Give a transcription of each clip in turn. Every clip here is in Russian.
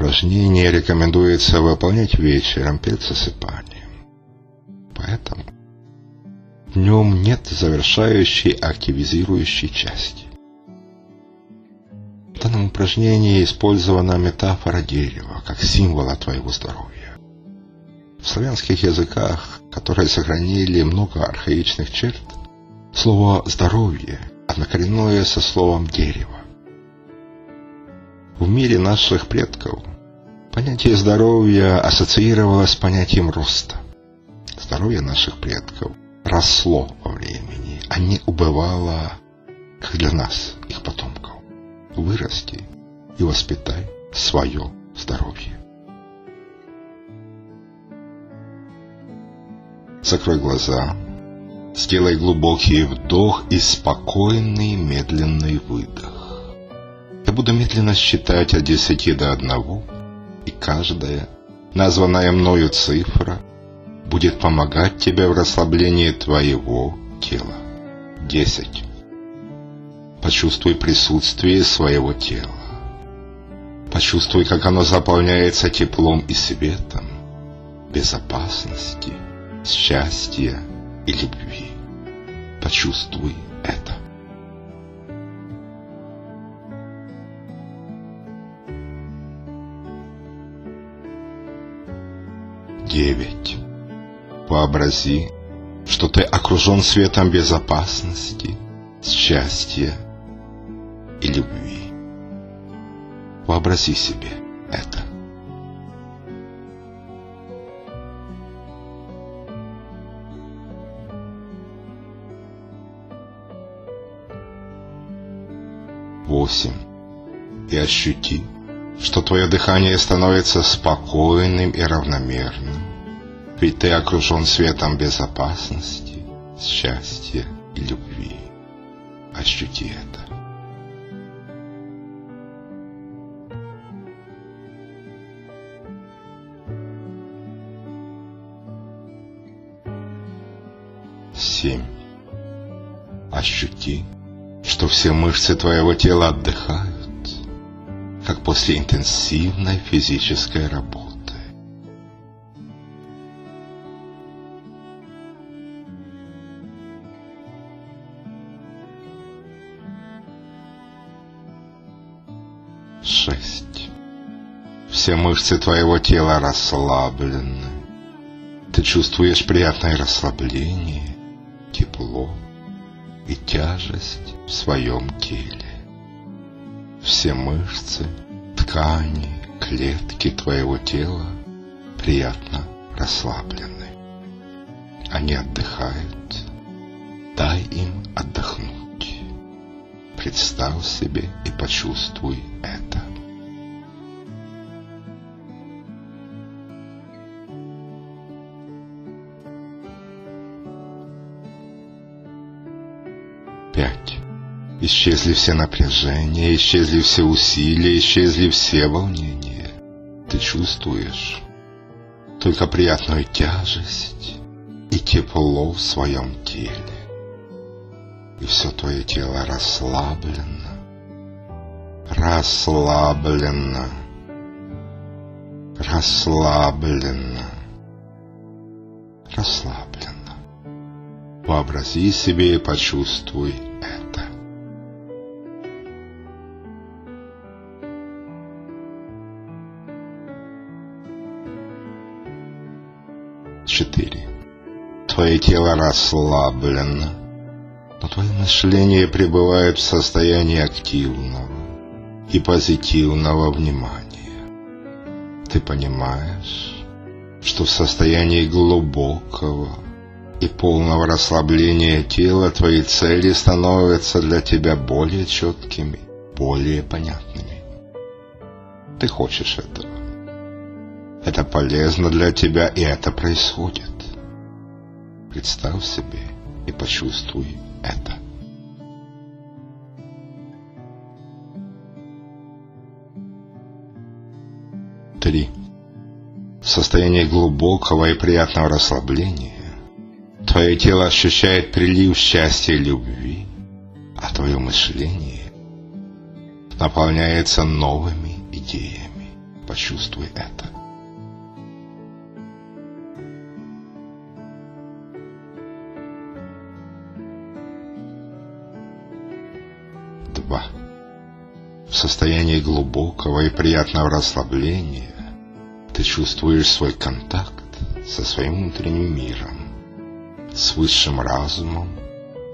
упражнение рекомендуется выполнять вечером перед засыпанием. Поэтому в нем нет завершающей активизирующей части. В данном упражнении использована метафора дерева как символа твоего здоровья. В славянских языках, которые сохранили много архаичных черт, слово «здоровье» однокоренное со словом «дерево». В мире наших предков понятие здоровья ассоциировалось с понятием роста. Здоровье наших предков росло во времени, а не убывало, как для нас, их потомков. Вырасти и воспитай свое здоровье. Закрой глаза, сделай глубокий вдох и спокойный медленный выдох. Буду медленно считать от десяти до одного, и каждая названная мною цифра будет помогать тебе в расслаблении твоего тела. Десять. Почувствуй присутствие своего тела. Почувствуй, как оно заполняется теплом и светом, безопасности, счастья и любви. Почувствуй это. Девять. Вообрази, что ты окружен светом безопасности, счастья и любви. Вообрази себе это. Восемь. И ощути, что твое дыхание становится спокойным и равномерным ведь ты окружен светом безопасности, счастья и любви. Ощути это. Семь. Ощути, что все мышцы твоего тела отдыхают, как после интенсивной физической работы. шесть. Все мышцы твоего тела расслаблены. Ты чувствуешь приятное расслабление, тепло и тяжесть в своем теле. Все мышцы, ткани, клетки твоего тела приятно расслаблены. Они отдыхают. Дай им отдохнуть. Представь себе и почувствуй это. Исчезли все напряжения, исчезли все усилия, исчезли все волнения. Ты чувствуешь только приятную тяжесть и тепло в своем теле. И все твое тело расслаблено, расслаблено, расслаблено, расслаблено. Вообрази себе и почувствуй Четыре. Твое тело расслаблено, но твое мышление пребывает в состоянии активного и позитивного внимания. Ты понимаешь, что в состоянии глубокого и полного расслабления тела твои цели становятся для тебя более четкими, более понятными. Ты хочешь этого. Это полезно для тебя, и это происходит. Представь себе и почувствуй это. Три. В состоянии глубокого и приятного расслабления Твое тело ощущает прилив счастья и любви, а твое мышление наполняется новыми идеями, Почувствуй это. Два. В состоянии глубокого и приятного расслабления ты чувствуешь свой контакт со своим внутренним миром, с высшим разумом,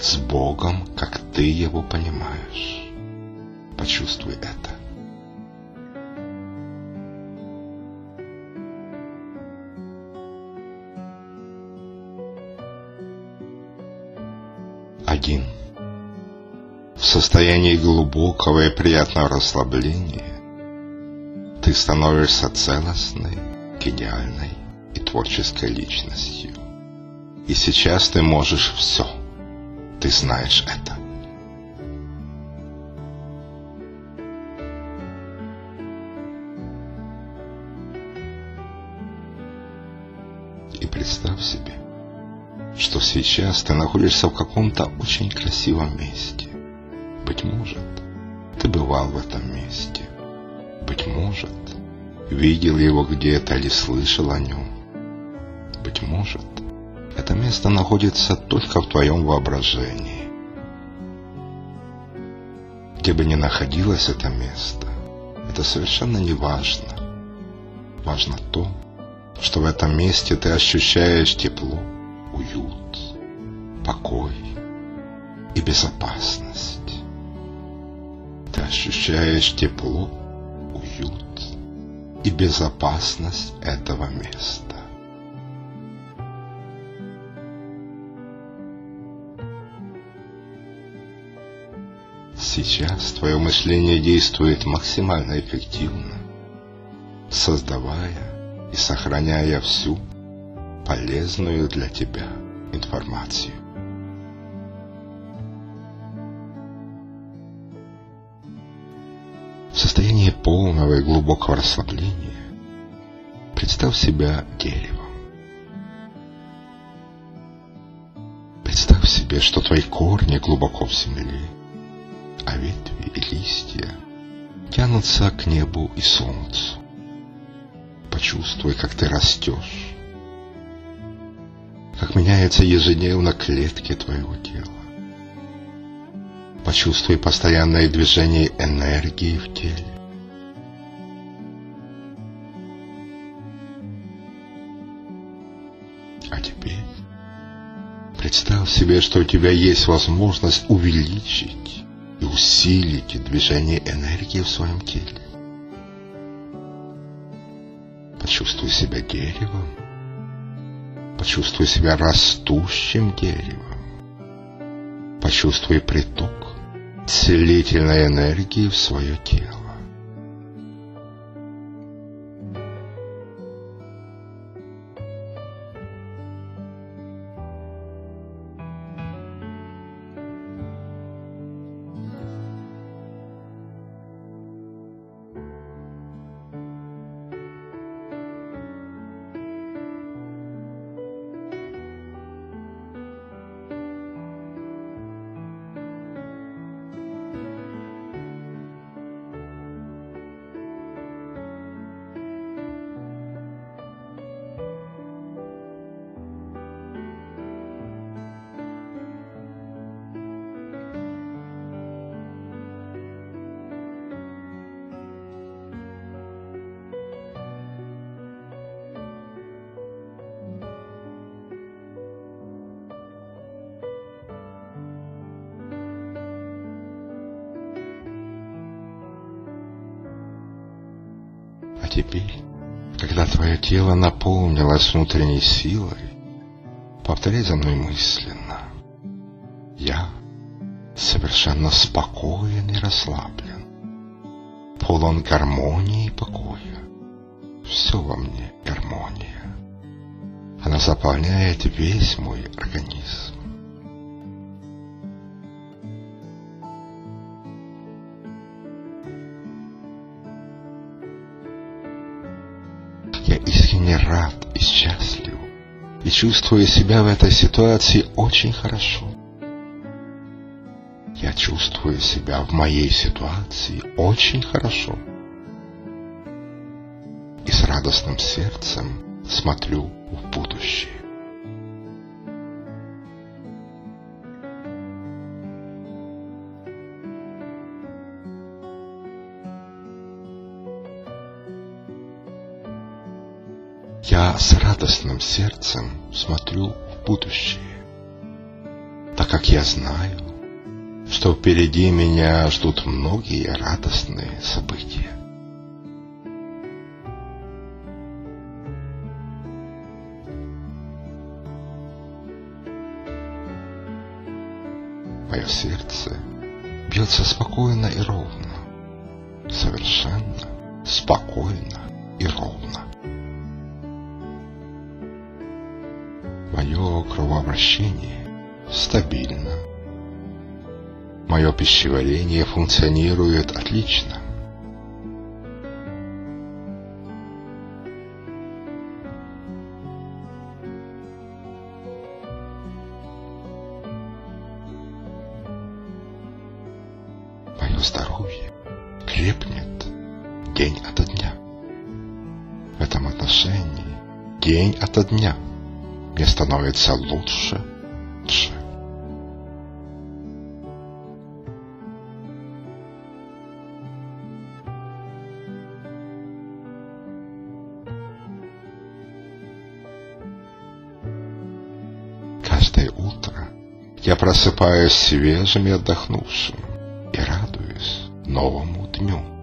с Богом, как ты его понимаешь. Почувствуй это. Состоянии глубокого и приятного расслабления ты становишься целостной, гениальной и творческой личностью. И сейчас ты можешь все. Ты знаешь это. И представь себе, что сейчас ты находишься в каком-то очень красивом месте. Быть может, ты бывал в этом месте. Быть может, видел его где-то или слышал о нем. Быть может, это место находится только в твоем воображении. Где бы ни находилось это место, это совершенно не важно. Важно то, что в этом месте ты ощущаешь тепло, уют, покой и безопасность. Ощущаешь тепло, уют и безопасность этого места. Сейчас твое мышление действует максимально эффективно, создавая и сохраняя всю полезную для тебя информацию. Полного и глубокого расслабления представь себя деревом. Представь себе, что твои корни глубоко в земле, а ветви и листья тянутся к небу и солнцу. Почувствуй, как ты растешь, как меняется ежедневно клетки твоего тела. Почувствуй постоянное движение энергии в теле. Представь себе, что у тебя есть возможность увеличить и усилите движение энергии в своем теле. Почувствуй себя деревом. Почувствуй себя растущим деревом. Почувствуй приток целительной энергии в свое тело. Теперь, когда твое тело наполнилось внутренней силой, повторяй за мной мысленно. Я совершенно спокоен и расслаблен, полон гармонии и покоя. Все во мне гармония. Она заполняет весь мой организм. Искренне рад и счастлив, и чувствую себя в этой ситуации очень хорошо. Я чувствую себя в моей ситуации очень хорошо. радостным сердцем смотрю в будущее. Я с радостным сердцем смотрю в будущее, так как я знаю, что впереди меня ждут многие радостные события. Мое сердце бьется спокойно и ровно, совершенно спокойно и ровно. Мое кровообращение стабильно. Мое пищеварение функционирует отлично. Мое здоровье крепнет день ото дня. В этом отношении день ото дня – мне становится лучше, лучше. Каждое утро я просыпаюсь свежим и отдохнувшим и радуюсь новому дню.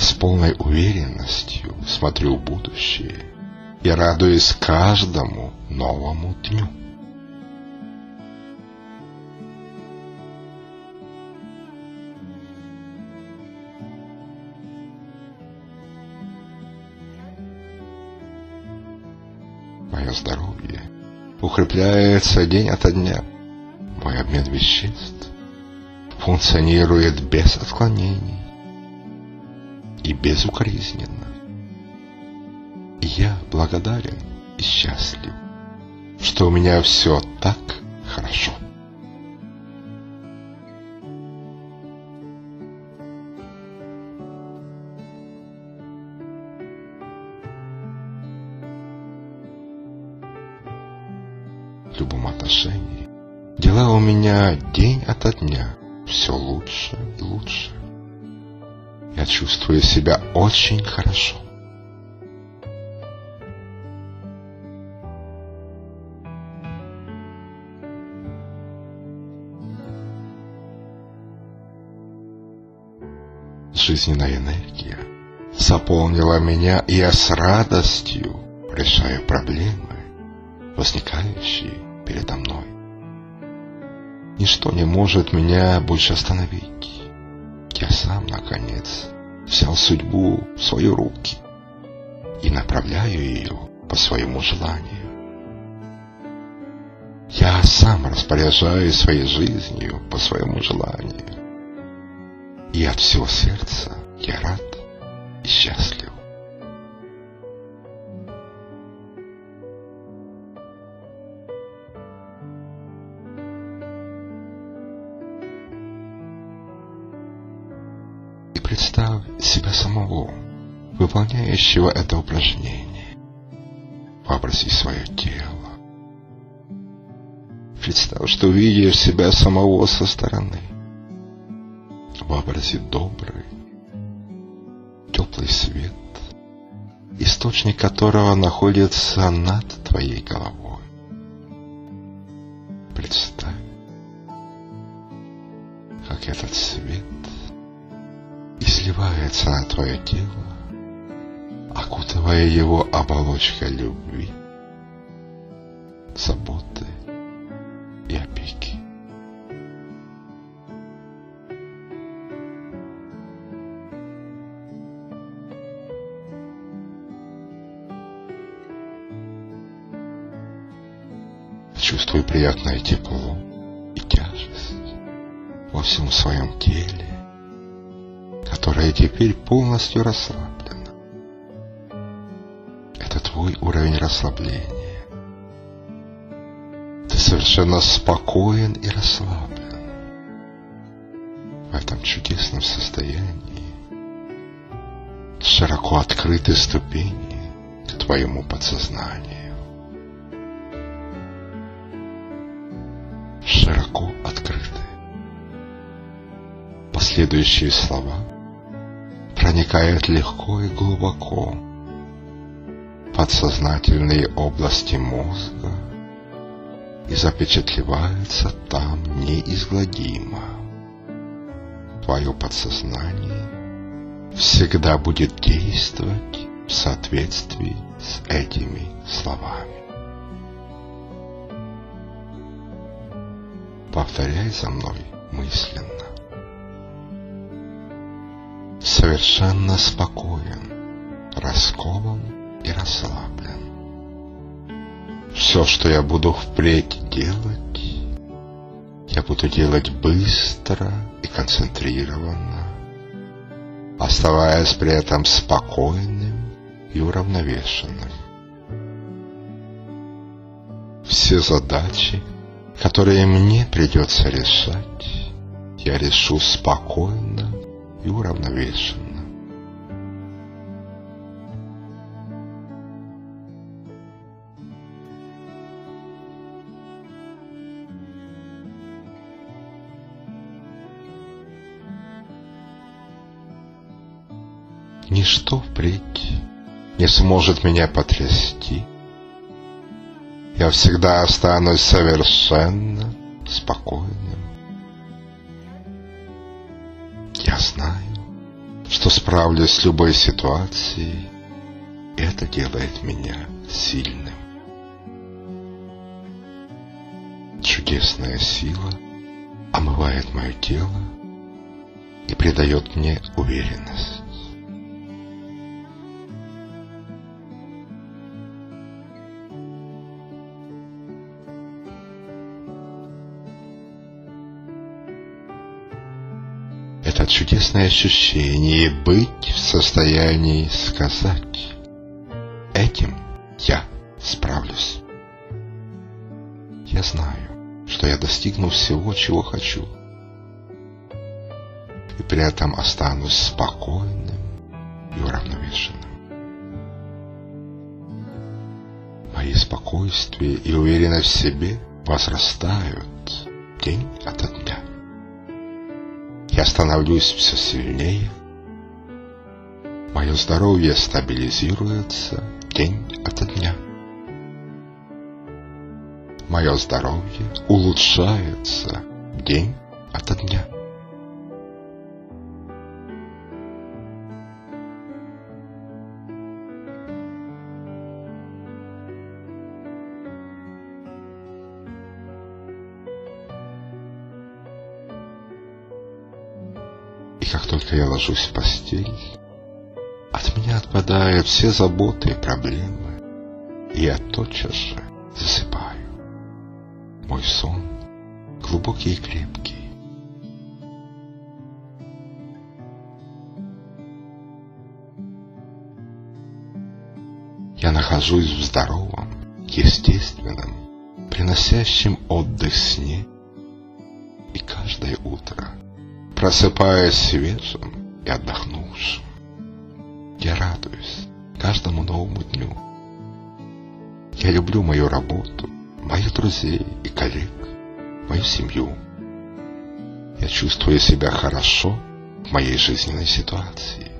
С полной уверенностью смотрю в будущее и радуюсь каждому новому дню. Мое здоровье укрепляется день ото дня. Мой обмен веществ функционирует без отклонений и безукоризненно. Я благодарен и счастлив, что у меня все так хорошо. В любом отношении дела у меня день ото дня все лучше и лучше. Я чувствую себя очень хорошо. Жизненная энергия заполнила меня, и я с радостью решаю проблемы, возникающие передо мной. Ничто не может меня больше остановить я сам, наконец, взял судьбу в свои руки и направляю ее по своему желанию. Я сам распоряжаюсь своей жизнью по своему желанию. И от всего сердца я рад и счастлив. Представь себя самого, выполняющего это упражнение. Вообрази свое тело. Представь, что видишь себя самого со стороны. Вообрази добрый, теплый свет, источник которого находится над твоей головой. Представь, как этот свет и сливается на твое тело, окутывая его оболочкой любви, заботы и опеки. Чувствуй приятное тепло и тяжесть во всем своем теле, которая теперь полностью расслаблена. Это твой уровень расслабления. совершенно спокоен и расслаблен. В этом чудесном состоянии широко открыты ступени к твоему подсознанию. Широко открыты. Последующие слова проникают легко и глубоко подсознательные области мозга и запечатлеваются там неизгладимо. Твое подсознание всегда будет действовать в соответствии с этими словами. Повторяй за мной мысленно. Совершенно спокоен, раскован и расслаблен. Все, что я буду впредь делать, я буду делать быстро и концентрированно, оставаясь при этом спокойным и уравновешенным. Все задачи, которые мне придется решать, я решу спокойно и уравновешенно. Ничто впредь не сможет меня потрясти. Я всегда останусь совершенно спокойным. Я знаю, что справлюсь с любой ситуацией. Это делает меня сильным. Чудесная сила омывает мое тело и придает мне уверенность. Чудесное ощущение быть в состоянии сказать «Этим я справлюсь». Я знаю, что я достигну всего, чего хочу, и при этом останусь спокойным и уравновешенным. Мои спокойствие и уверенность в себе возрастают день ото дня. Я становлюсь все сильнее. Мое здоровье стабилизируется день ото дня. Мое здоровье улучшается день ото дня. Как только я ложусь в постель, от меня отпадают все заботы и проблемы, и я тотчас же засыпаю. Мой сон глубокий и крепкий. Я нахожусь в здоровом, естественном, приносящем отдых сне, и каждое утро просыпаясь свежим и отдохнувшим. Я радуюсь каждому новому дню. Я люблю мою работу, моих друзей и коллег, мою семью. Я чувствую себя хорошо в моей жизненной ситуации.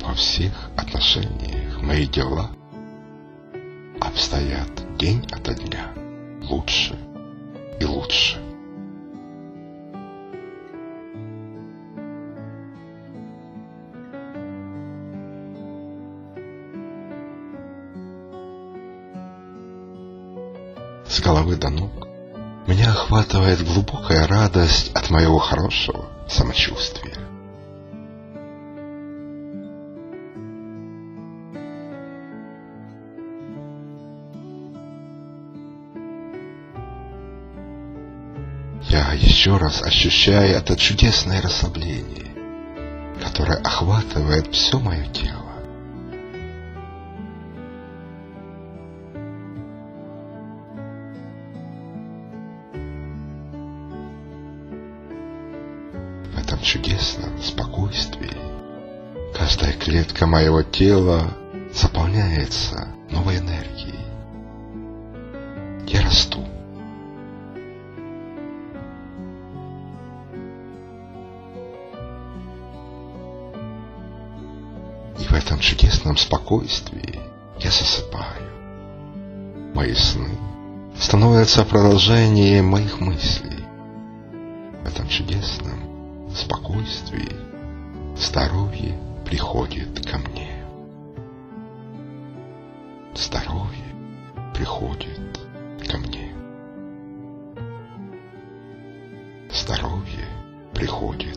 Во всех отношениях мои дела обстоят день ото дня лучше и лучше. Головы до ног. Меня охватывает глубокая радость от моего хорошего самочувствия. Я еще раз ощущаю это чудесное расслабление, которое охватывает все мое тело. Чудесном спокойствии каждая клетка моего тела заполняется новой энергией. Я расту. И в этом чудесном спокойствии я засыпаю. Мои сны становятся продолжением моих мыслей. В этом чудесном спокойствии здоровье приходит ко мне. Здоровье приходит ко мне. Здоровье приходит